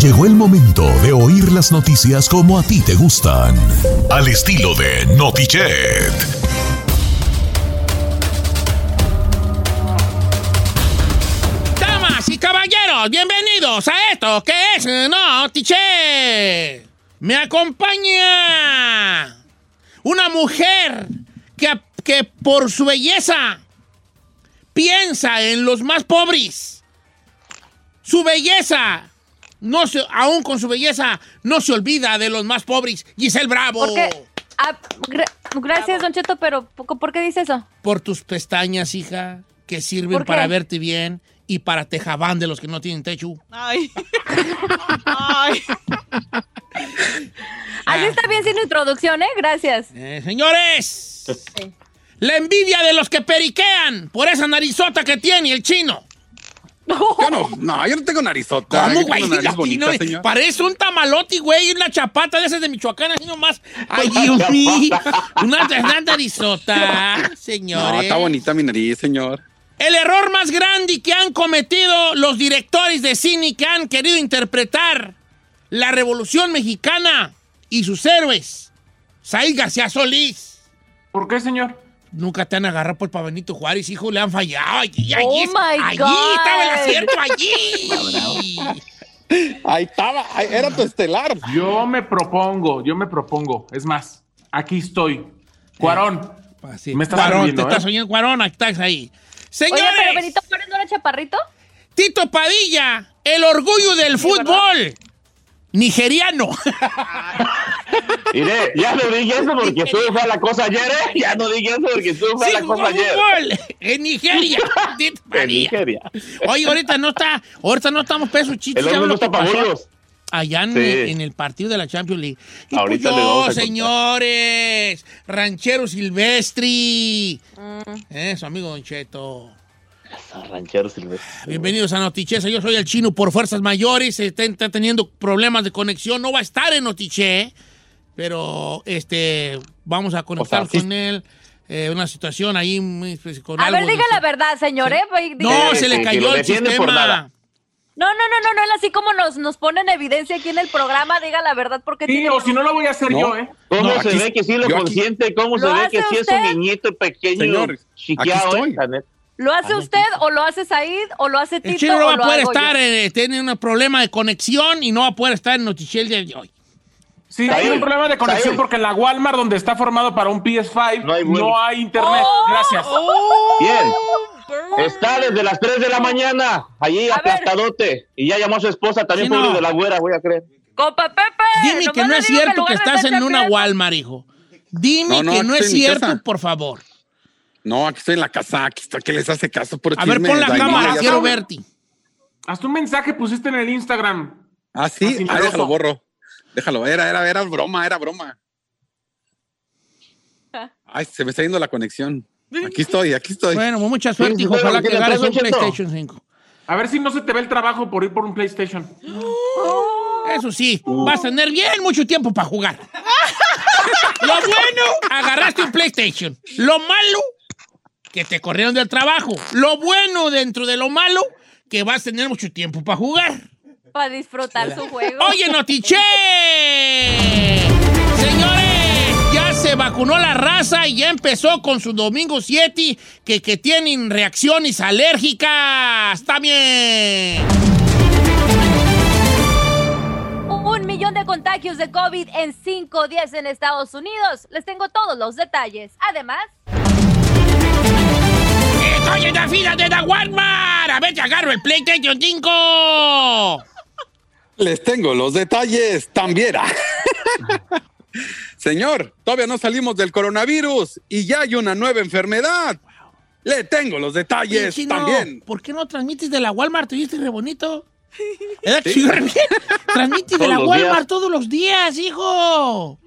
Llegó el momento de oír las noticias como a ti te gustan. Al estilo de Notichet. Damas y caballeros, bienvenidos a esto que es Notichet. Me acompaña una mujer que, que por su belleza piensa en los más pobres. Su belleza no se, aún con su belleza, no se olvida de los más pobres. Giselle Bravo. ¿Por qué? Ah, gra- gracias, Don Cheto, pero ¿por qué dice eso? Por tus pestañas, hija, que sirven para verte bien y para tejabán de los que no tienen techo. Ay. Ay. Así está bien sin introducción, ¿eh? Gracias. Eh, señores, la envidia de los que periquean por esa narizota que tiene el chino. Yo no, no, yo no tengo narizota. ¿Cómo, güey? tengo nariz bonita, señor. Parece un tamaloti, güey, y una chapata de esas de Michoacán, así nomás. Ay, Dios mío. Una, una narizota, No, señores. está bonita mi nariz, señor. El error más grande que han cometido los directores de cine que han querido interpretar la Revolución Mexicana y sus héroes. Said García Solís. ¿Por qué, señor? Nunca te han agarrado por pa' Benito Juárez, hijo, le han fallado. Allí, allí, Oh, my allí God. estaba el acierto, allí. Ahí estaba, ahí era tu estelar. Yo me propongo, yo me propongo. Es más, aquí estoy. Cuarón. Así. Me estás Cuarón, oyendo, te estás ¿eh? oyendo, Cuarón, aquí estás ahí. Señores, Oye, pero Benito Juárez no era chaparrito. Tito Padilla, el orgullo del fútbol. Nigeriano. Mire, ya no dije eso porque estuve fue a la cosa ayer, ¿eh? Ya no dije eso porque estuve fue Sí, la cosa ayer. fútbol en Nigeria. En. Nigeria. Oye, ahorita no está, ahorita no estamos pesos chistes. El ¿sabes hombre no está. Allá en, Sí. en el partido de la Champions League. Y Ahorita pues le vamos a yo, señores, ranchero Silvestri. Mm. Eh, su amigo Don Cheto. Ranchero silvestre. Bienvenidos a Notichesa. Yo soy el chino por fuerzas mayores. Está, está teniendo problemas de conexión. No va a estar en Notiche, pero este, vamos a conectar O sea, sí- con él. Eh, una situación ahí con A algo ver, de- diga la verdad, señor, ¿eh? No, se le cayó el sistema. No, no, no, no, no, él así como nos, nos pone en evidencia aquí en el programa, diga la verdad porque Sí, tiene... o si no lo voy a hacer No. yo, ¿eh? ¿Cómo No, se ve que sí lo consiente? ¿Cómo ¿Lo se ve que sí es usted? un niñito pequeño Señor, aquí chiqueado, estoy. eh? ¿Lo hace usted o lo hace Said o lo hace El Tito chino no va a poder estar, eh, tiene un problema de conexión y no va a poder estar en Notiche el día de hoy. Sí, hay un problema de conexión porque en la Walmart, donde está formado para un PS5, No hay no internet. Oh. Gracias. Bien. Está desde las 3 de la mañana, allí A ver. aplastadote. Y ya llamó a su esposa, también Sí, no. pobre de la güera, voy a creer. ¡Compa Pepe! Dime que no es cierto el que estás está en una. Walmart, hijo. Dime No, no, que no es cierto, por favor. No, aquí estoy en la casa, aquí estoy. ¿Qué les hace caso? Por A ver, pon la cámara, quiero verte. Hasta un mensaje pusiste en el Instagram. Ah, sí, Así ah, déjalo, borro. Déjalo, era, era, era broma, era broma. Ay, se me está yendo la conexión. Aquí estoy, aquí estoy. Bueno, mucha suerte, Sí, hijo. Ojalá que ¿tiene ganes un? PlayStation 5. A ver si no se te ve el trabajo por ir por un PlayStation. Eso sí, vas a tener bien mucho tiempo para jugar. Lo bueno, agarraste un PlayStation. Lo malo, que te corrieron del trabajo. Lo bueno dentro de lo malo, que vas a tener mucho tiempo para jugar. Para disfrutar su juego. Oye, Notiche. Señores, ya se vacunó la raza y ya empezó con su domingo 7 que, que tienen reacciones alérgicas. Está bien. contagios de COVID en cinco días en Estados Unidos. Les tengo todos los detalles. Además, ¡Estoy en la fila de la Walmart! A ver si agarro el PlayStation 5. Les tengo los detalles también. Señor, todavía no salimos del coronavirus y ya hay una nueva enfermedad. Le tengo los detalles Chino, también. ¿Por qué no transmites de la Walmart? ¿Te viste re bonito? ¿Verdad que sí, re bien? Transmites de la Walmart días. todos los días, hijo.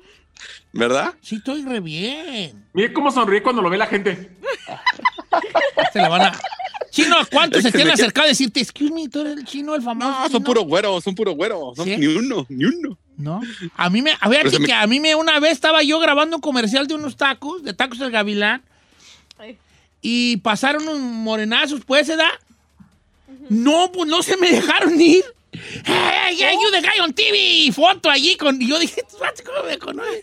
¿Verdad? Sí, estoy re bien. Mire cómo sonríe cuando lo ve la gente. Se la van a... Chino, ¿cuántos Es se que te han acercado a decirte, excuse me, tú eres el chino, el famoso? No, son chino"? puro güero, son puro güero. Son ¿Sí? Ni uno, ni uno. No. A mí me, a ver, me- que a mí me una vez estaba yo grabando un comercial de unos tacos, de tacos del Gavilán, Ay. y pasaron unos morenazos, pues, ¿se da? No, pues no se me dejaron ir. Hey, hey, you the guy on TV, foto allí con, y yo dije, "Tú, ¿cómo me conoces?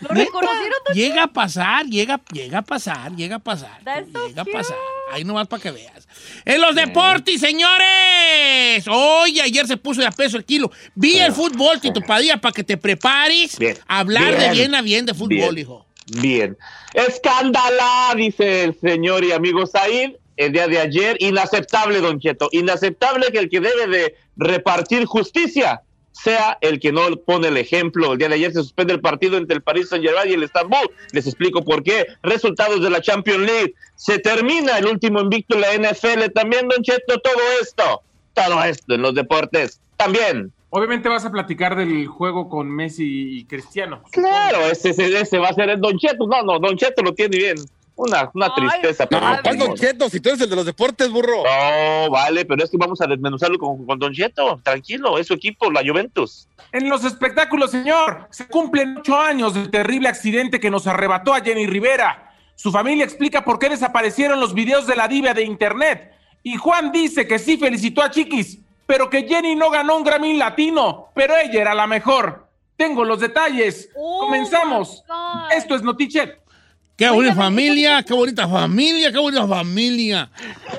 ¿lo Neta, reconocieron? Llega a pasar, llega, llega a pasar, llega a pasar. That's so llega a cute. pasar. Ahí nomás para que veas. En los deportes, señores. Hoy, ayer se puso de a peso el kilo. Vi el fútbol, Tito Padilla, para que te prepares Bien. a hablar de Bien. bien a bien de fútbol, Bien. hijo. Bien. Escándala, dice el señor y amigo Said el día de ayer. Inaceptable, don Cheto. Inaceptable que el que debe de repartir justicia sea el que no pone el ejemplo. El día de ayer se suspende el partido entre el Paris Saint-Germain y el Estambul. Les explico por qué. Resultados de la Champions League. Se termina el último invicto en la NFL. También, don Cheto, todo esto. Todo esto en los deportes. También. Obviamente vas a platicar del juego con Messi y Cristiano. Claro, ese, ese, ese va a ser el Don Cheto. No, no, Don Cheto lo tiene bien. Una, una Ay, tristeza. No, pero Ay, ¿cuál Don. Cheto? Si tú eres el de los deportes, burro. No, vale, pero es que vamos a desmenuzarlo con, con Don Cheto. Tranquilo, es su equipo, la Juventus. En los espectáculos, señor, se cumplen ocho años del terrible accidente que nos arrebató a Jenny Rivera. Su familia explica por qué desaparecieron los videos de la diva de internet. Y Juan dice que sí felicitó a Chiquis, pero que Jenny no ganó un Grammy latino, pero ella era la mejor. Tengo los detalles. Oh, Comenzamos. Esto es Notichet. Qué bonita familia, qué bonita familia, qué bonita familia.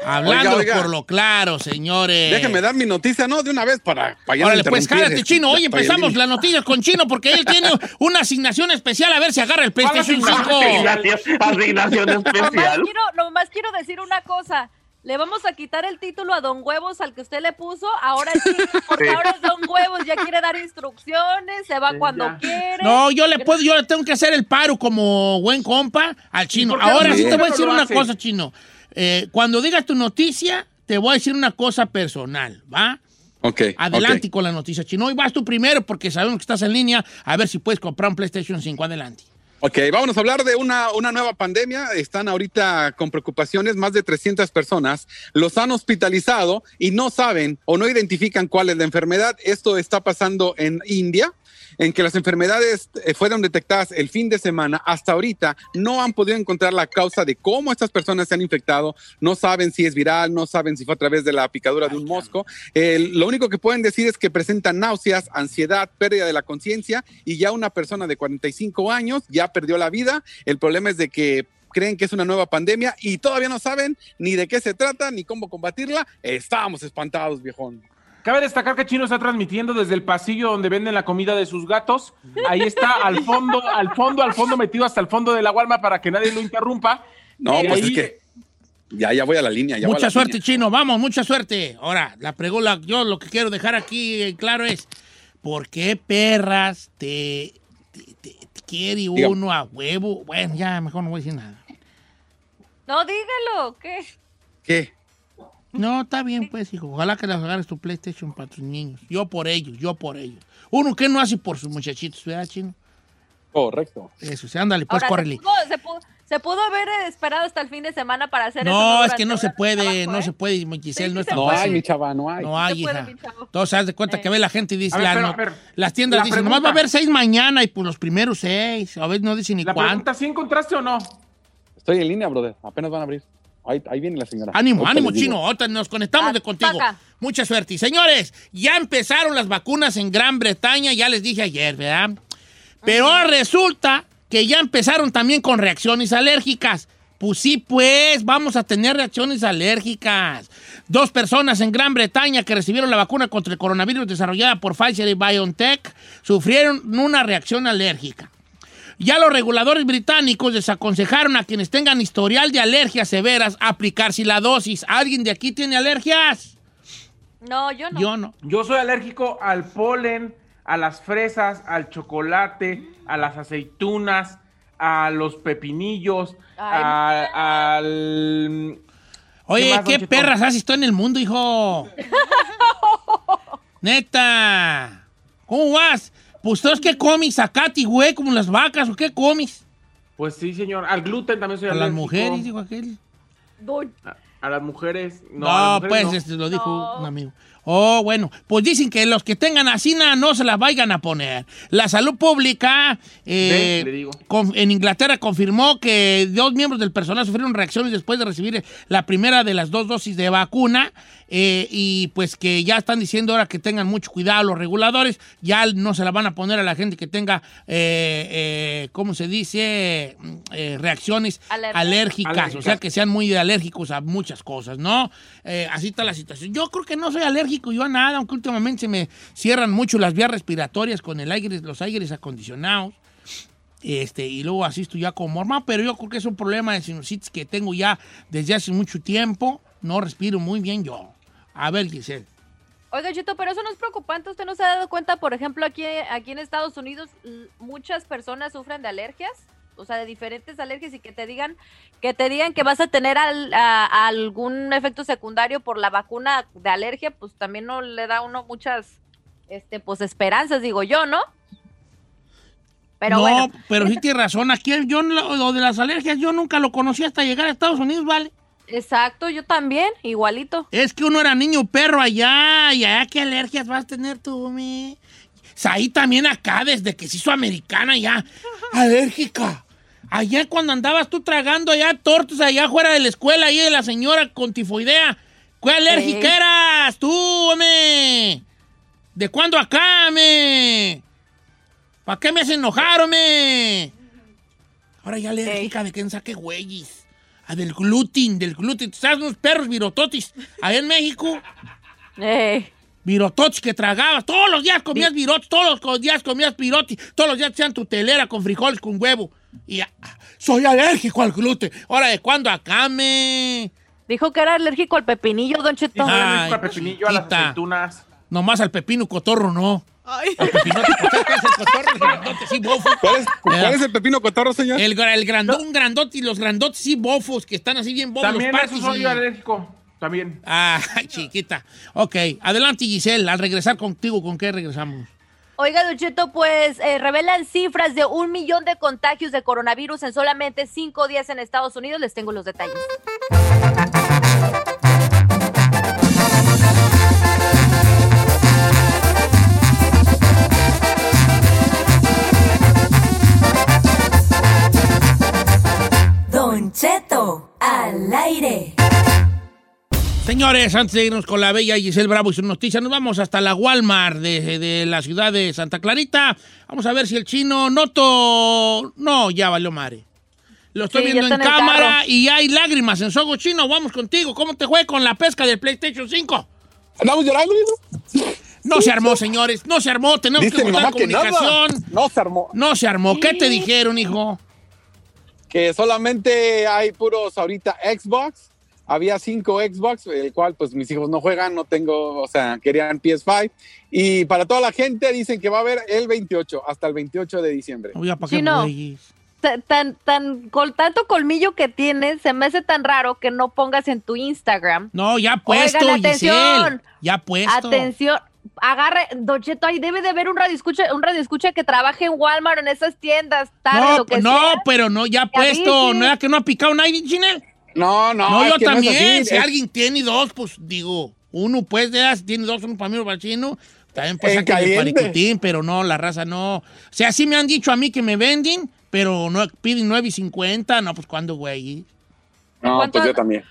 Hablando Oiga, oiga. por lo claro, señores. Déjeme dar mi noticia, ¿no? De una vez para, no Órale, pues cállate, este, Chino. Hoy empezamos línea. las noticias con Chino porque él tiene una asignación especial a ver si agarra el PlayStation asignación 5. Asignación, asignación Nomás especial. quiero, nomás quiero decir una cosa. Le vamos a quitar el título a Don Huevos al que usted le puso. Ahora sí, porque Sí. ahora es Don Huevos, ya quiere dar instrucciones, se va Sí, cuando ya. quiere. No, yo le puedo, yo le tengo que hacer el paro como buen compa al chino. Ahora no? sí te ¿Por voy a decir una hace? cosa, chino. Eh, cuando digas tu noticia, te voy a decir una cosa personal, ¿va? Ok. Adelante con la noticia, chino. Hoy vas tú primero porque sabemos que estás en línea. A ver si puedes comprar un PlayStation 5. Adelante. Ok, vámonos a hablar de una, una nueva pandemia. Están ahorita con preocupaciones, más de 300 personas los han hospitalizado y no saben o no identifican cuál es la enfermedad. Esto está pasando en India, en que las enfermedades eh, fueron detectadas el fin de semana. Hasta ahorita no han podido encontrar la causa de cómo estas personas se han infectado. No saben si es viral, no saben si fue a través de la picadura de un mosco. Eh, lo único que pueden decir es que presentan náuseas, ansiedad, pérdida de la conciencia y ya una persona de 45 años ya perdió la vida. El problema es de que creen que es una nueva pandemia y todavía no saben ni de qué se trata ni cómo combatirla. Estábamos espantados, viejón. Cabe destacar que Chino está transmitiendo desde el pasillo donde venden la comida de sus gatos. Ahí está al fondo, al fondo, al fondo, metido hasta el fondo de la Walmart para que nadie lo interrumpa. No, pues ahí- es que ya, ya voy a la línea. Ya voy a Mucha la suerte, línea. chino. Vamos, mucha suerte. Ahora, la pregunta, yo lo que quiero dejar aquí en claro es, ¿por qué perras te, te, te- te quiere Diga. uno a huevo? Bueno, ya mejor no voy a decir nada. No, dígalo, ¿qué? ¿Qué? No, está bien, pues, hijo. Ojalá que les agarres tu PlayStation para tus niños. Yo por ellos, yo por ellos. Uno que no hace por sus muchachitos, ¿verdad, chino? Correcto. Eso, sí, ándale, pues, Ahora, córrele. se, pudo, se, pudo, se pudo haber esperado hasta el fin de semana para hacer eso. No, es que no se puede, trabajo, no ¿eh? se puede, Giselle, Sí, no es tan No hay, mi chava, no hay. No hay, puede, hija. mi chavo. Todos se das de cuenta Eh. que ve la gente y dice, A ver, la pero, no- ver, las tiendas la dicen, nomás va a pregunta- haber seis mañana y pues los primeros seis. A veces no dicen ni La cuánto. pregunta, ¿sí encontraste o no? Estoy en línea, brother. Apenas van a abrir. Ahí, ahí viene la señora. Ánimo, Ahorita ánimo, chino. Ahorita nos conectamos Ah, de contigo. paca. Mucha suerte. Y señores, ya empezaron las vacunas en Gran Bretaña, ya les dije ayer, ¿verdad? Pero resulta que ya empezaron también con reacciones alérgicas. Pues sí, pues, vamos a tener reacciones alérgicas. Dos personas en Gran Bretaña que recibieron la vacuna contra el coronavirus desarrollada por Pfizer y BioNTech sufrieron una reacción alérgica. Ya los reguladores británicos desaconsejaron a quienes tengan historial de alergias severas aplicarse la dosis. ¿Alguien de aquí tiene alergias? No, yo no. Yo no. Yo soy alérgico al polen, a las fresas, al chocolate, a las aceitunas, a los pepinillos, Ay, a- al... Oye, más, ¿qué, perras haces tú en el mundo, hijo? Neta. ¿Cómo vas? Pues tú que comes acati, güey, como las vacas, ¿o qué comes? Pues sí, señor. Al gluten también soy A las mujeres, dijo aquel. A, a las mujeres. No, No, a las mujeres pues no. este, lo dijo No. un amigo. Oh, bueno, pues dicen que los que tengan asina no se las vayan a poner. La salud pública eh, le digo. con- en Inglaterra confirmó que dos miembros del personal sufrieron reacciones después de recibir la primera de las dos dosis de vacuna eh, y pues que ya están diciendo ahora que tengan mucho cuidado los reguladores, ya no se la van a poner a la gente que tenga, eh, eh, ¿cómo se dice? Eh, reacciones alérgicas, o sea que sean muy alérgicos a muchas cosas, ¿no? Eh, así está la situación. Yo creo que no soy alérgico yo a nada, aunque últimamente se me cierran mucho las vías respiratorias con el aire, los aires acondicionados. Este, y luego asisto ya con morma, pero yo creo que es un problema de sinusitis que tengo ya desde hace mucho tiempo. No respiro muy bien yo. A ver, Giselle. Oiga, Chito, pero eso no es preocupante. ¿Usted no se ha dado cuenta, por ejemplo, aquí, aquí en Estados Unidos, muchas personas sufren de alergias? O sea, de diferentes alergias y que te digan que te digan que vas a tener al- a- a algún efecto secundario por la vacuna de alergia, pues también no le da a uno muchas este pues esperanzas, digo yo, ¿no? Pero no, bueno, pero sí tiene razón. Aquí yo lo, lo de las alergias yo nunca lo conocí hasta llegar a Estados Unidos, ¿vale? Exacto, yo también, igualito. Es que uno era niño perro allá, y allá qué alergias vas a tener tú, mi. Ahí también acá, desde que se hizo americana ya, alérgica. Allá cuando andabas tú tragando allá tortas allá fuera de la escuela, ahí de la señora con tifoidea. ¿Qué alérgica eras tú, hombre? ¿De cuándo acá, me? ¿Para qué me haces enojar, hombre? Ahora ya alérgica de quién saque güeyes. Ah, del gluten, del gluten. ¿Sabes unos perros virototis? Allá en México, Eh, virototis que tragabas. Todos los días comías virotis, todos los días comías piroti. Todos los días te hacían tu telera con frijoles, con huevo. Y ah, soy alérgico al gluten. Ahora, ¿de cuándo acá, me? dijo que era alérgico al pepinillo, Don Ay, alérgico al pepinillo, a las aceitunas. Nomás al pepino cotorro, no. Ay. Al pepinote cotorro, ¿qué es el cotorro? El grandote, sí, bofo. ¿Cuál es, cuál es el pepino cotorro, señor? El, el grandón, grandote y los grandotes, sí, bofos, que están así bien bofos. También los eso parquis soy yo alérgico. También. Ah, chiquita. Ok, adelante Giselle, al regresar contigo, ¿con qué regresamos? Oiga, Don Cheto, pues eh, revelan cifras de un millón de contagios de coronavirus en solamente cinco días en Estados Unidos. Les tengo los detalles. Don Cheto, al aire. Señores, antes de irnos con la bella Giselle Bravo y sus noticias, nos vamos hasta la Walmart de, de la ciudad de Santa Clarita. Vamos a ver si el chino noto... No, ya valió madre. Lo estoy Sí, viendo en cámara carro. y hay lágrimas en Sogo Chino. Vamos contigo. ¿Cómo te fue con la pesca del PlayStation 5? ¿Andamos llorando, hijo? No se armó, señores. No se armó. Tenemos Dice que nada. comunicación. No se armó. No se armó. ¿Qué te dijeron, hijo? Que solamente hay puros ahorita Xbox. Había cinco Xbox, el cual pues mis hijos no juegan, no tengo, o sea, querían PS5. Y para toda la gente dicen que va a haber el 28, hasta el 28 de diciembre. No, ya, ¿para güeyes? Tan, tan, con tanto colmillo que tienes, se me hace tan raro que no pongas en tu Instagram. No, ya puesto, Oigan, Giselle. atención. Ya puesto. Atención, agarre, Don Cheto, ahí debe de haber un radio escucha, un radio escucha que trabaje en Walmart en esas tiendas, tarde, No, lo que no, sea. pero no, ya puesto. ¿No era que no ha picado nadie, Chinel? No, no, No, yo que no es también. así, si es- alguien tiene dos, pues digo, uno pues de si tiene dos, uno para mí, uno para el chino. También pues caliente. paricutín, pero no, la raza no. O sea, sí me han dicho a mí que me venden, pero no piden 9.50. No, pues ¿cuándo, güey? No, ¿Cuánto- pues yo también.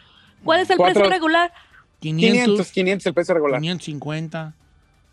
¿Cuál es el Cuatro- precio regular? 500, 500, 500 el precio regular. 550.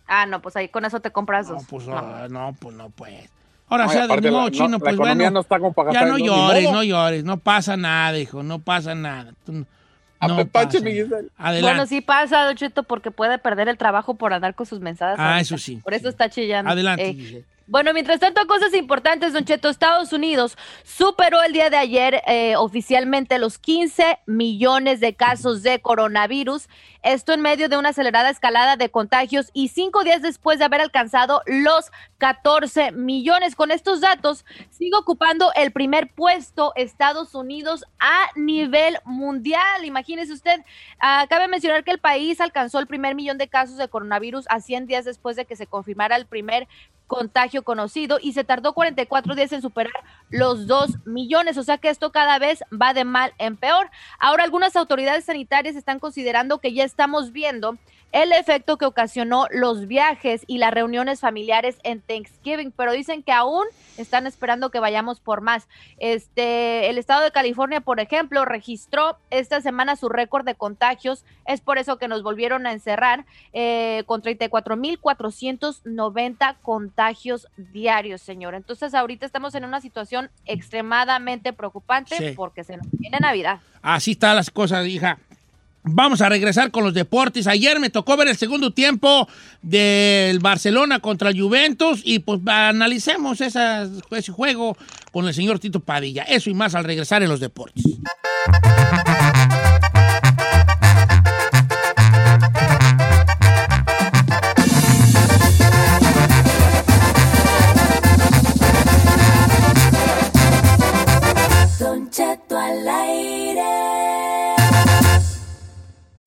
Ah, no, pues ahí con eso te compras No, dos. pues No. ah, no, pues no, pues. Ahora No, sea de la- no, chino, la pues bueno. no está como para ya no llores, modo. no llores, no pasa nada, hijo, no pasa nada. Tú- no Apepache, pasa mi nada. Giselle. Adelante. Bueno, sí pasa, Don Cheto, porque puede perder el trabajo por andar con sus mensajes. Ah, ahorita. eso sí. Por eso está chillando. Adelante. Eh. Bueno, mientras tanto, cosas importantes, Don Cheto. Estados Unidos superó el día de ayer eh, oficialmente los 15 millones de casos de coronavirus. Esto en medio de una acelerada escalada de contagios y cinco días después de haber alcanzado los 14 millones. Con estos datos, sigue ocupando el primer puesto Estados Unidos a nivel mundial. Imagínese usted, ah, cabe mencionar que el país alcanzó el primer millón de casos de coronavirus a 100 días después de que se confirmara el primer contagio conocido y se tardó 44 días en superar los 2 millones, o sea que esto cada vez va de mal en peor. Ahora algunas autoridades sanitarias están considerando que ya estamos viendo el efecto que ocasionó los viajes y las reuniones familiares en Thanksgiving, pero dicen que aún están esperando que vayamos por más. Este, el estado de California, por ejemplo, registró esta semana su récord de contagios. Es por eso que nos volvieron a encerrar eh, con 34.490 contagios diarios, señor. Entonces, ahorita estamos en una situación extremadamente preocupante Sí. porque se nos viene Navidad. Así están las cosas, hija. Vamos a regresar con los deportes. Ayer me tocó ver el segundo tiempo del Barcelona contra el Juventus y pues analicemos ese juego con el señor Tito Padilla. Eso y más al regresar en los deportes.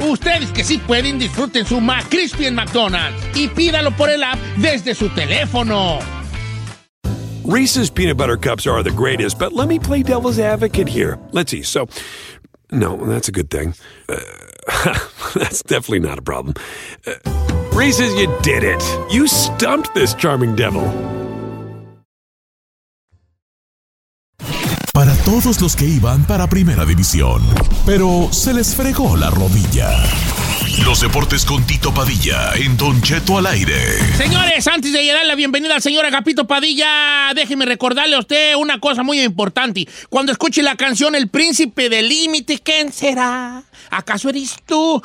Ustedes que sí pueden, disfruten su McCrispy en McDonald's y pídalo por el app desde su teléfono. Reese's peanut butter cups are the greatest, but let me play devil's advocate here. Let's see. So, no, that's a good thing. Uh, that's definitely not a problem. Uh, Reese's, you did it. You stumped this charming devil. Todos los que iban para Primera División, pero se les fregó la rodilla. Los deportes con Tito Padilla en Don Cheto al aire. Señores, antes de dar la bienvenida al señor Agapito Padilla, déjeme recordarle a usted una cosa muy importante. Cuando escuche la canción El Príncipe del Límite, ¿quién será? ¿Acaso eres tú?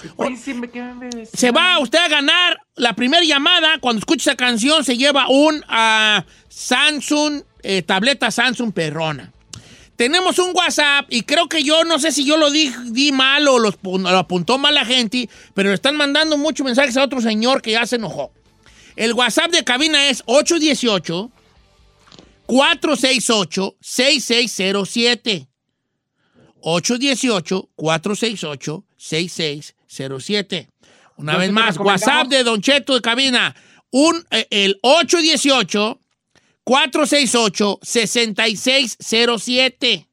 Se va usted a ganar la primera llamada. Cuando escuche esa canción, se lleva un ah, Samsung, eh, tableta Samsung Perrona. Tenemos un WhatsApp y creo que yo, no sé si yo lo di, di mal o los lo apuntó mal la gente, pero le están mandando muchos mensajes a otro señor que ya se enojó. El WhatsApp de cabina es 818 468 6607. 818 468 6607. Una vez más. WhatsApp de Don Cheto de cabina, un, eh, el 818 468-6607.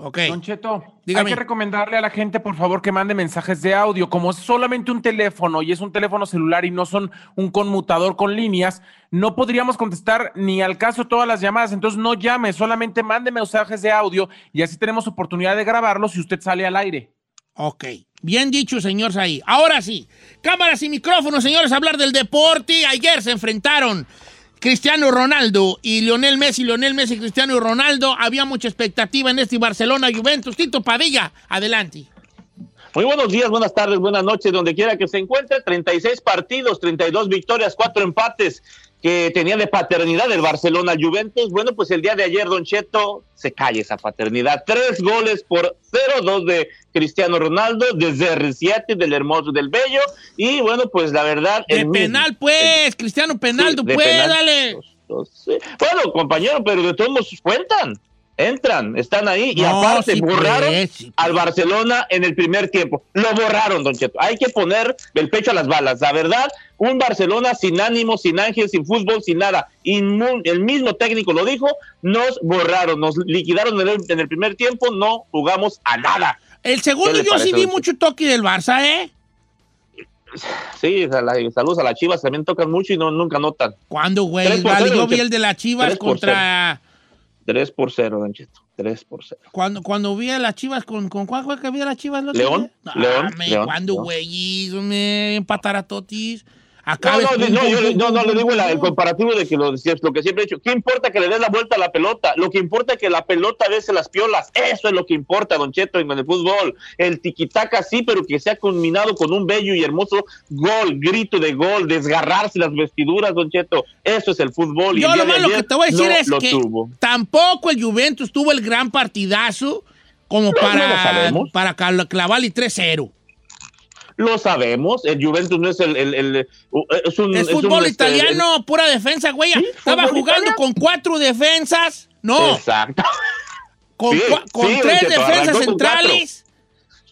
Ok. Don Cheto, Dígame. hay que recomendarle a la gente, por favor, que mande mensajes de audio. Como es solamente un teléfono y es un teléfono celular y no son un conmutador con líneas, no podríamos contestar ni al caso todas las llamadas. Entonces no llame, solamente mande mensajes de audio y así tenemos oportunidad de grabarlos si usted sale al aire. Ok. Bien dicho, señor Saí. Ahora sí, cámaras y micrófonos, señores, hablar del deporte. Ayer se enfrentaron Cristiano Ronaldo y Lionel Messi. Lionel Messi, Cristiano Ronaldo. Había mucha expectativa en este Barcelona-Juventus. Tito Padilla, adelante. Muy buenos días, buenas tardes, buenas noches, donde quiera que se encuentre. 36 partidos, 32 victorias, 4 empates que tenía de paternidad el Barcelona Juventus. Bueno, pues el día de ayer, Don Cheto, se cae esa paternidad. Tres goles por cero, dos de Cristiano Ronaldo, desde R7, del Hermoso del Bello. Y bueno, pues la verdad. De el penal, pues. Cristiano Penaldo, de pues, penal. dale. Sí. Bueno, compañero, pero de todos modos cuentan. Entran, están ahí y No, aparte sí, borraron sí, al Barcelona en el primer tiempo. Lo borraron, Don Cheto. Hay que poner el pecho a las balas. La verdad, un Barcelona sin ánimo, sin ángel, sin fútbol, sin nada. Inmu- el mismo técnico lo dijo, nos borraron, nos liquidaron en el, en el primer tiempo, no jugamos a nada. El segundo ¿Qué le yo sí vi mucho toque del Barça, ¿eh? Sí, a la- saludos a las chivas, también tocan mucho y no, nunca notan. ¿Cuándo, güey? Vale, yo vi el de las Chivas contra... 3 por 0, Don Cheto. 3 por 0. Cuando, cuando vi a las Chivas, ¿con, con cuál fue que vi a las Chivas? otro León, día? No, León, me, León, ¿Cuándo, León. güey? Me empatar a Totis. No, Acá no, no, yo le- no, no, le digo la- el comparativo de que lo, lo que siempre he dicho. ¿Qué importa que le des la vuelta a la pelota? Lo que importa es que la pelota bese las piolas. Eso es lo que importa, Don Cheto, en el fútbol. El tiquitaca sí, pero que sea combinado con un bello y hermoso gol, grito de gol, desgarrarse las vestiduras, Don Cheto. Eso es el fútbol. y Yo el lo malo que te voy a decir es que tuvo. tampoco el Juventus tuvo el gran partidazo como para, para clavarle 3-0. Lo sabemos. El Juventus no es el. el- el- uh, es un, Es es un, fútbol este, italiano, pura defensa, güey. Estaba jugando italiano. con cuatro defensas. No, Exacto. con, Sí, cua- con sí, Don tres defensas centrales.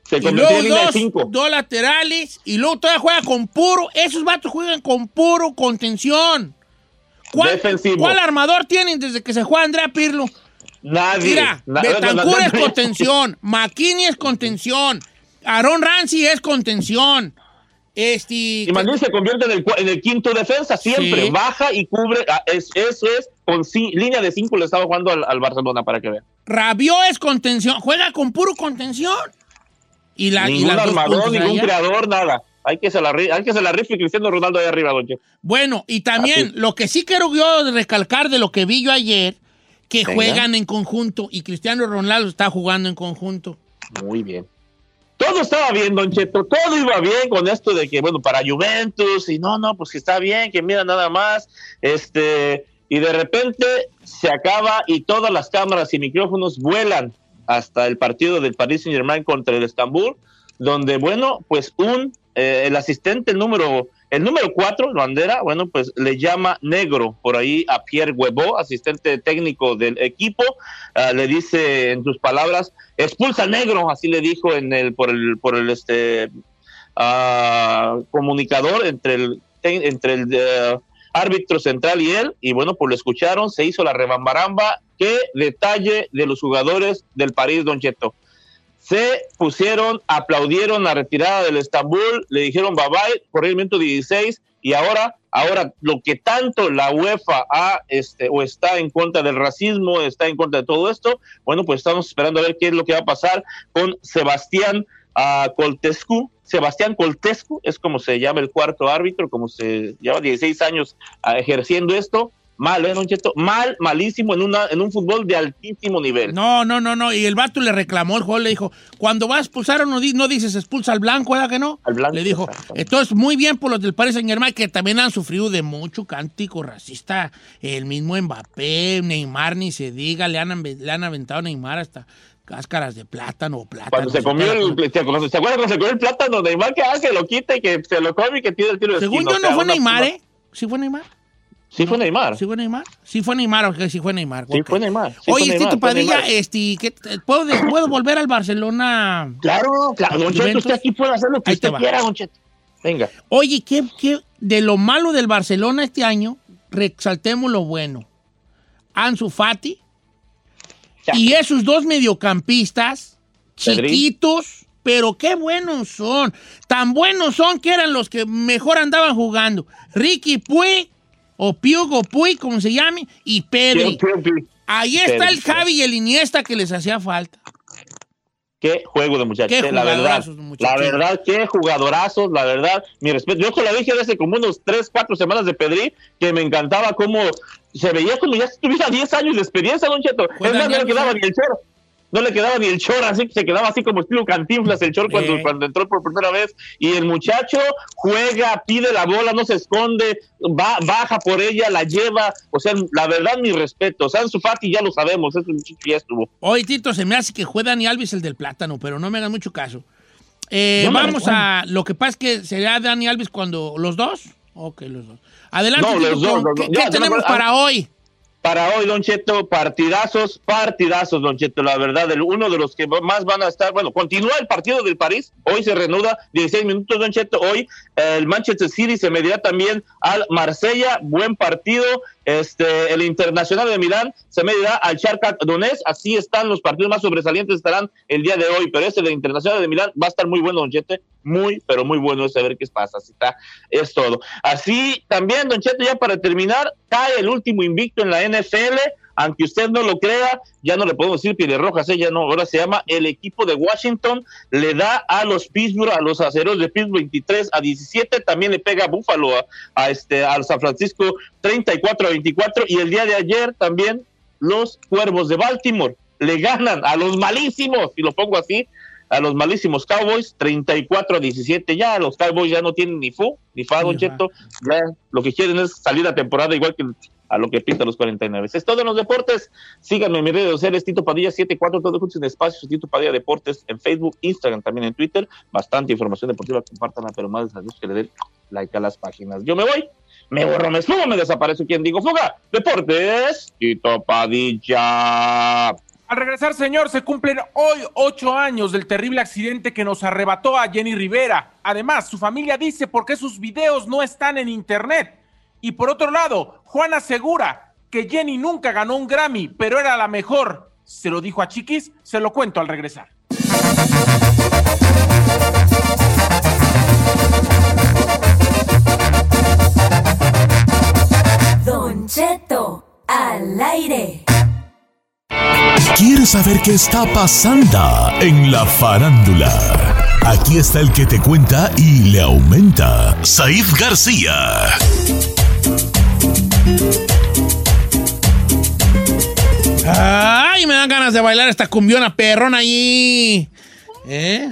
Se Y luego en dos, cinco. dos laterales y luego todavía juega con puro. Esos vatos juegan con puro contención. ¿Cuál, Defensivo. ¿Cuál armador tienen desde que se juega Andrea Pirlo? Nadie. Mira, Na- Betancourt na- es contención, McKinney es contención, Aaron Ramsey es contención. Este, Y Manuel se convierte en el, cua- en el quinto defensa siempre. Sí. Baja y cubre. ah, es- eso es. Con línea de cinco le estaba jugando al, al Barcelona para que vean. Rabiot es contención, juega con puro contención. Y, la, y Ningún las dos armador, ningún allá. creador, nada. Hay que se la, hay que se la rife Cristiano Ronaldo ahí arriba, don. Bueno, y también Así. lo que sí quiero yo recalcar de lo que vi yo ayer, que Venga. juegan en conjunto y Cristiano Ronaldo está jugando en conjunto. Muy bien. Todo estaba bien, Don Cheto, todo iba bien con esto de que, bueno, para Juventus, y no, no, pues que está bien, que mira nada más, este, y de repente se acaba y todas las cámaras y micrófonos vuelan hasta el partido del Paris Saint Germain contra el Estambul, donde, bueno, pues un, eh, el asistente número, el número cuatro, bandera, bueno, pues le llama negro por ahí a Pierre Huevo, asistente técnico del equipo, ah, le dice en sus palabras, expulsa negro, así le dijo en el, por el, por el este ah, comunicador entre el, entre el eh, árbitro central y él, y bueno, pues lo escucharon, se hizo la rebambaramba, qué detalle de los jugadores del París, Don Cheto se pusieron, aplaudieron la retirada del Estambul, le dijeron bye bye, minuto 16 y ahora, ahora lo que tanto la UEFA ha, este, o está en contra del racismo, está en contra de todo esto, bueno, pues estamos esperando a ver qué es lo que va a pasar con Sebastián ah, Coltescu. Sebastián Coltescu es como se llama el cuarto árbitro, como se lleva 16 años ah, ejerciendo esto. Mal, ¿eh, Don Cheto? Mal, malísimo en, una, en un fútbol de altísimo nivel. No, no, no, no. Y el vato le reclamó, el juego le dijo, cuando vas a expulsar no, di- no dices expulsa al blanco, ¿verdad que no? Al blanco, Le dijo, entonces muy bien por los del Paris Saint Germain que también han sufrido de mucho cántico racista. El mismo Mbappé, Neymar, ni se diga, le han, le han aventado a Neymar hasta cáscaras de plátano o plátano. Cuando se comió el, ¿se acuerdan ¿se acuerdan cuando se comió el plátano? Neymar que hace, lo quita y que se lo come y que tira el tiro de Según yo o sea, no fue Neymar, ¿eh? ¿Sí fue Neymar? Sí fue Neymar. ¿Sí fue Neymar? Sí fue Neymar, ok, sí fue Neymar. Sí ok. fue Neymar. sí fue Oye, Neymar, Tito Padilla, Neymar. este, ¿qué- ¿puedo, ¿puedo volver al Barcelona? Claro, claro, Don Cheto, usted aquí puede hacer lo que Ahí usted quiera, Don Cheto. Venga. Oye, ¿qué, qué- de lo malo del Barcelona este año, resaltemos lo bueno. Ansu Fati, Y esos dos mediocampistas, chiquitos, pero qué buenos son. Tan buenos son que eran los que mejor andaban jugando. Ricky Puy, o Piugo Puy, como se llame, y Pedri. Ahí está el Javi y el Iniesta que les hacía falta. Qué juego de muchachos, eh, la verdad. La verdad, qué jugadorazos, la verdad. Mi respeto. Yo la dije hace como unos 3, 4 semanas de Pedri, que me encantaba cómo se veía como ya tuviera 10 años de experiencia, Don Cheto. Es más, no le quedaba ni el chor. No le quedaba ni el chor, así se quedaba así como estilo cantinflas el chor cuando, entró por primera vez. Y el muchacho juega, pide la bola, no se esconde, va, baja por ella, la lleva. O sea, la verdad, mi respeto. Sansu Fati ya lo sabemos, ese muchacho ya estuvo. Hoy, Tito, se me hace que juega Dani Alves el del plátano, pero no me hagan mucho caso. Eh, No vamos a. Lo que pasa es que sería Dani Alves cuando. ¿Los dos? Ok, los dos. Adelante, No, Tito, los dos, los ¿qué, dos. qué Ya, ya me tenemos para hoy? Para hoy, Don Cheto, partidazos, partidazos, Don Cheto, la verdad, el, uno de los que más van a estar, bueno, continúa el partido del París, hoy se reanuda 16 minutos, Don Cheto, hoy el Manchester City se medirá también al Marsella, buen partido, este, el Internacional de Milán se medirá al Shakhtar Donetsk, así están los partidos más sobresalientes, estarán el día de hoy, pero este del Internacional de Milán va a estar muy bueno, Don Cheto, muy, pero muy bueno saber qué pasa, así está, es todo. Así también, Don Cheto, ya para terminar, cae el último invicto en la NFL, aunque usted no lo crea, ya no le podemos decir Pieles Rojas, ya no, ahora se llama el equipo de Washington, le da a los Pittsburgh, a los aceros de Pittsburgh 23 a 17, también le pega a Buffalo, a, a este, al San Francisco 34 a 24, y el día de ayer también los Cuervos de Baltimore le ganan a los malísimos, y lo pongo así, a los malísimos Cowboys 34 a 17. Ya los Cowboys ya no tienen ni fu, ni fa, Don Cheto. Ya lo que quieren es salir a temporada igual que a lo que pinta los 49. Es todo en los deportes. Síganme en mis redes sociales, Tito Padilla 74, todo juntos en espacios, Tito Padilla Deportes en Facebook, Instagram, también en Twitter. Bastante información deportiva, compártanla, pero más les que le den like a las páginas. Yo me voy, me borro, me esfumo, me desaparezco. ¿Quién digo fuga? Deportes, Tito Padilla. Al regresar, señor, se cumplen hoy ocho años del terrible accidente que nos arrebató a Jenny Rivera. Además, su familia dice por qué sus videos no están en internet. Y por otro lado, Juan asegura que Jenny nunca ganó un Grammy, pero era la mejor. Se lo dijo a Chiquis, se lo cuento al regresar. Don Cheto, al aire. ¿Quieres saber qué está pasando en la farándula? Aquí está el que te cuenta y le aumenta, Saif García. Ay, me dan ganas de bailar esta cumbiona perrona ahí. ¿Eh?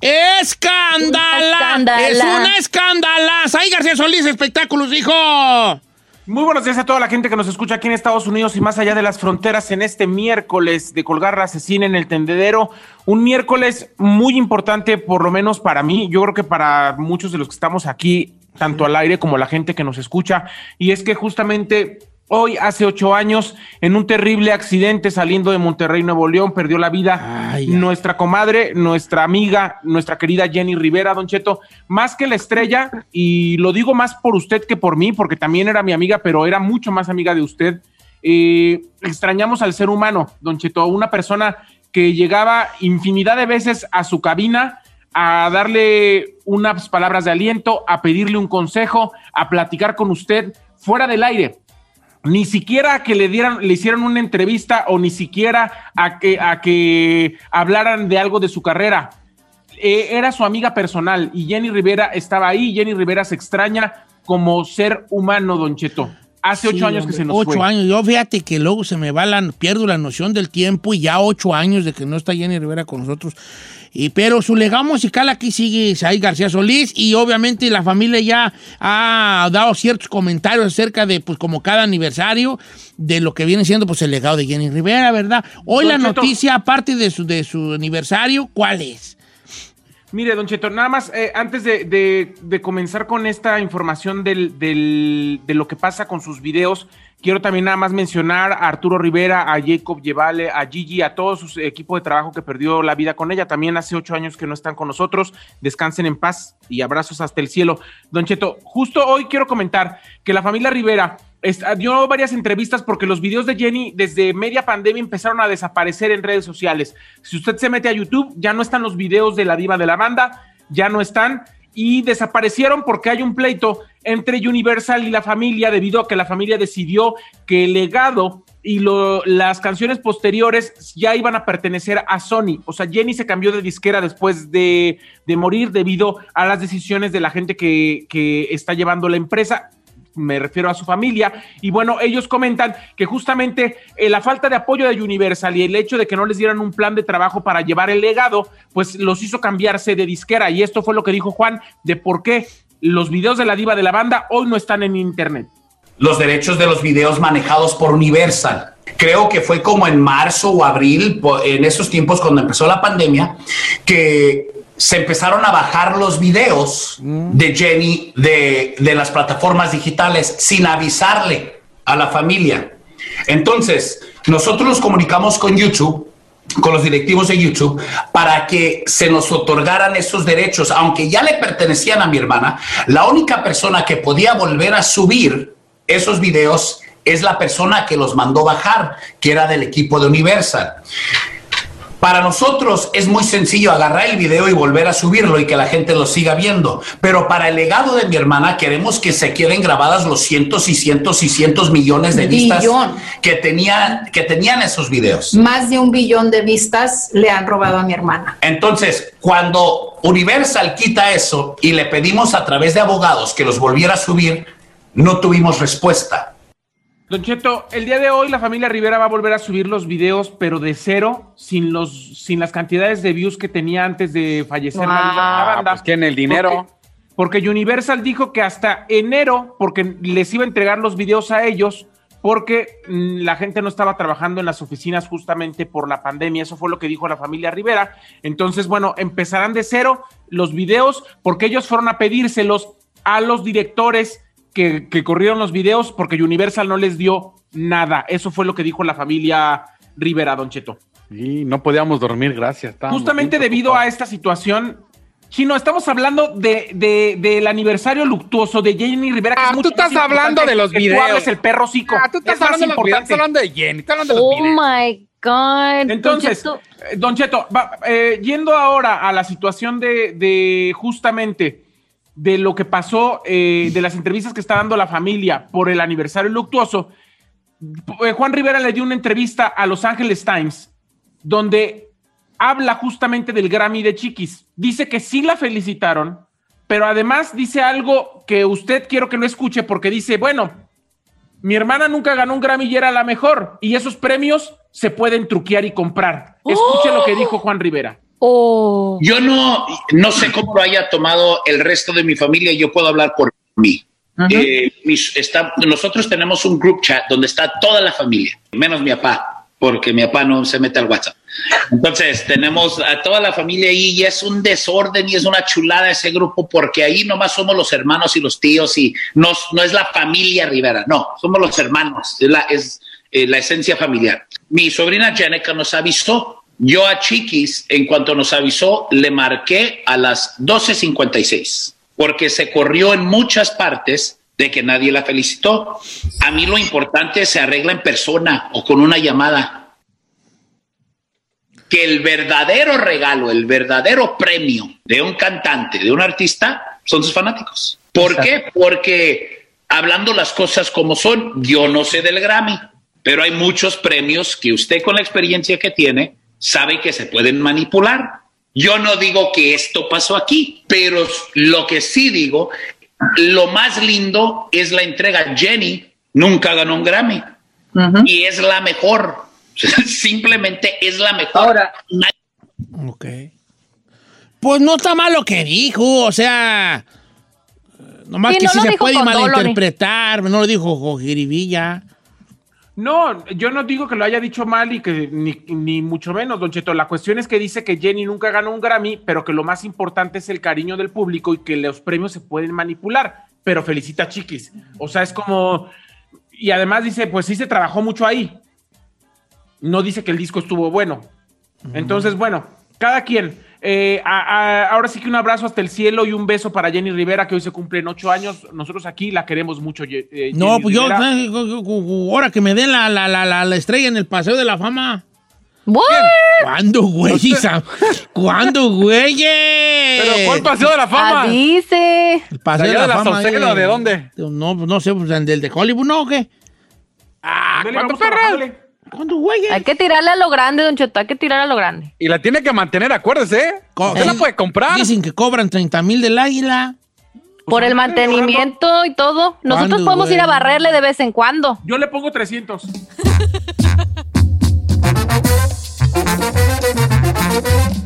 ¡Escándala! Escándala. ¡Es una escándala! ¡Ay, García Solís, espectáculos, hijo! Muy buenos días a toda la gente que nos escucha aquí en Estados Unidos y más allá de las fronteras en este miércoles de colgar la asesina en el tendedero. Un miércoles muy importante, por lo menos para mí, yo creo que para muchos de los que estamos aquí, tanto al aire como la gente que nos escucha, y es que justamente hoy, hace ocho años, en un terrible accidente saliendo de Monterrey, Nuevo León, perdió la vida nuestra comadre, nuestra amiga, nuestra querida Jenny Rivera, Don Cheto, más que la estrella, y lo digo más por usted que por mí, porque también era mi amiga, pero era mucho más amiga de usted. Eh, extrañamos al ser humano, Don Cheto, una persona que llegaba infinidad de veces a su cabina a darle unas palabras de aliento, a pedirle un consejo, a platicar con usted fuera del aire ni siquiera a que le dieran, le hicieran una entrevista o ni siquiera a que, a que hablaran de algo de su carrera. Eh, era su amiga personal y Jenny Rivera estaba ahí. Jenny Rivera se extraña como ser humano, Don Cheto. Hace ocho Sí, años que se nos Ocho fue. años. Yo fíjate que luego se me va la, pierdo la noción del tiempo y ya ocho años de que no está Jenny Rivera con nosotros. Y, pero su legado musical aquí sigue Saí García Solís y obviamente la familia ya ha dado ciertos comentarios acerca de, pues como cada aniversario, de lo que viene siendo pues el legado de Jenny Rivera, ¿verdad? Hoy Don la Cheto. noticia, aparte de su, de su aniversario, ¿cuál es? Mire, Don Cheto, nada más eh, antes de, de- de comenzar con esta información del, del- de lo que pasa con sus videos, Quiero también nada más mencionar a Arturo Rivera, a Jacob Llevale, a Gigi, a todo su equipo de trabajo que perdió la vida con ella. También hace ocho años que no están con nosotros. Descansen en paz y abrazos hasta el cielo. Don Cheto, justo hoy quiero comentar que la familia Rivera dio varias entrevistas porque los videos de Jenny desde media pandemia empezaron a desaparecer en redes sociales. Si usted se mete a YouTube, ya no están los videos de la diva de la banda, ya no están y desaparecieron porque hay un pleito entre Universal y la familia debido a que la familia decidió que el legado y las canciones posteriores ya iban a pertenecer a Sony. O sea, Jenny se cambió de disquera después de, morir debido a las decisiones de la gente que, que está llevando la empresa me refiero a su familia, y bueno, ellos comentan que justamente eh, la falta de apoyo de Universal y el hecho de que no les dieran un plan de trabajo para llevar el legado, pues los hizo cambiarse de disquera, y esto fue lo que dijo Juan de por qué los videos de la diva de la banda hoy no están en internet. Los derechos de los videos manejados por Universal. Creo que fue como en marzo o abril, en esos tiempos cuando empezó la pandemia, que se empezaron a bajar los videos de Jenny de, de, las plataformas digitales sin avisarle a la familia. Entonces, nosotros nos comunicamos con YouTube, con los directivos de YouTube, para que se nos otorgaran esos derechos, aunque ya le pertenecían a mi hermana. La única persona que podía volver a subir esos videos es la persona que los mandó bajar, que era del equipo de Universal. Para nosotros es muy sencillo agarrar el video y volver a subirlo y que la gente lo siga viendo, pero para el legado de mi hermana queremos que se queden grabadas los cientos y cientos y cientos millones de vistas que, tenía, que tenían esos videos. Más de un billón de vistas le han robado a mi hermana. Entonces, cuando Universal quita eso y le pedimos a través de abogados que los volviera a subir, no tuvimos respuesta. Don Cheto, el día de hoy la familia Rivera va a volver a subir los videos, pero de cero, sin los, sin las cantidades de views que tenía antes de fallecer la, banda. Pues en el dinero. Porque, Universal dijo que hasta enero, porque les iba a entregar los videos a ellos, porque mm, la gente no estaba trabajando en las oficinas justamente por la pandemia. Eso fue lo que dijo la familia Rivera. Entonces, bueno, empezarán de cero los videos, porque ellos fueron a pedírselos a los directores que, corrieron los videos porque Universal no les dio nada. Eso fue lo que dijo la familia Rivera, Don Cheto. Y no podíamos dormir, gracias. Justamente debido a esta situación, Chino, estamos hablando de, del aniversario luctuoso de Jenny Rivera. ah, tú estás hablando de los videos. Tú el perro cico. Ah, tú estás hablando, de los videos, estás hablando de Jenny, estás hablando de los oh my God. Entonces, Don Cheto, eh, yendo ahora a la situación de, de justamente de lo que pasó, eh, de las entrevistas que está dando la familia por el aniversario luctuoso, eh, Juan Rivera le dio una entrevista a Los Angeles Times donde habla justamente del Grammy de Chiquis. Dice que sí la felicitaron, pero además dice algo que usted quiero que no escuche porque dice, bueno, mi hermana nunca ganó un Grammy y era la mejor, y esos premios se pueden truquear y comprar. Escuche lo que dijo Juan Rivera. Yo no, no sé cómo lo haya tomado el resto de mi familia, yo puedo hablar por mí. Eh, está, nosotros tenemos un group chat donde está toda la familia, menos mi papá, porque mi papá no se mete al WhatsApp. Entonces, tenemos a toda la familia ahí y es un desorden y es una chulada ese grupo porque ahí nomás somos los hermanos y los tíos y no, no es la familia Rivera, no, somos los hermanos, es la, es, eh, la esencia familiar. Mi sobrina Jenica nos avisó yo a Chiquis, en cuanto nos avisó, le marqué a las 12.56, porque se corrió en muchas partes de que nadie la felicitó. A mí lo importante se arregla en persona o con una llamada. Que el verdadero regalo, el verdadero premio de un cantante, de un artista, son sus fanáticos. ¿Por qué? Porque hablando las cosas como son, yo no sé del Grammy, pero hay muchos premios que usted con la experiencia que tiene sabe que se pueden manipular. Yo no digo que esto pasó aquí, pero lo que sí digo, lo más lindo es la entrega. Jenny nunca ganó un Grammy y es la mejor. Simplemente es la mejor. Ahora, ok. Pues no está mal lo que dijo, o sea, nomás que sí se puede malinterpretar, no lo dijo Jiribilla. No, yo no digo que lo haya dicho mal y que ni, mucho menos, Don Cheto. La cuestión es que dice que Jenny nunca ganó un Grammy, pero que lo más importante es el cariño del público y que los premios se pueden manipular. Pero felicita a Chiquis. O sea, es como. Y además dice, pues sí se trabajó mucho ahí. No dice que el disco estuvo bueno. Entonces, bueno, cada quien. Eh, a- a- ahora sí que un abrazo hasta el cielo y un beso para Jenny Rivera, que hoy se cumplen ocho años. Nosotros aquí la queremos mucho. Eh, No, Jenny pues yo, eh, ahora que me den la, la, la, la, la estrella en el Paseo de la Fama. ¿Cuándo, güey? ¿Cuándo, güey? ¿Pero cuál Paseo de la Fama? Dice. El Paseo ¿De la de la Fama. Eh, o de dónde? No, pues no sé, pues del de Hollywood, ¿no? ¿O qué? Ah, ¿cuánto ¿Cuándo, güey? Hay que tirarle a lo grande, Don Cheto, hay que tirar a lo grande. Y la tiene que mantener, acuérdese. ¿eh? Usted la puede comprar. Dicen que cobran 30 mil del águila. Por el mantenimiento y todo. Nosotros ¿Cuándo, podemos ir a barrerle de vez en cuando. Yo le pongo 300.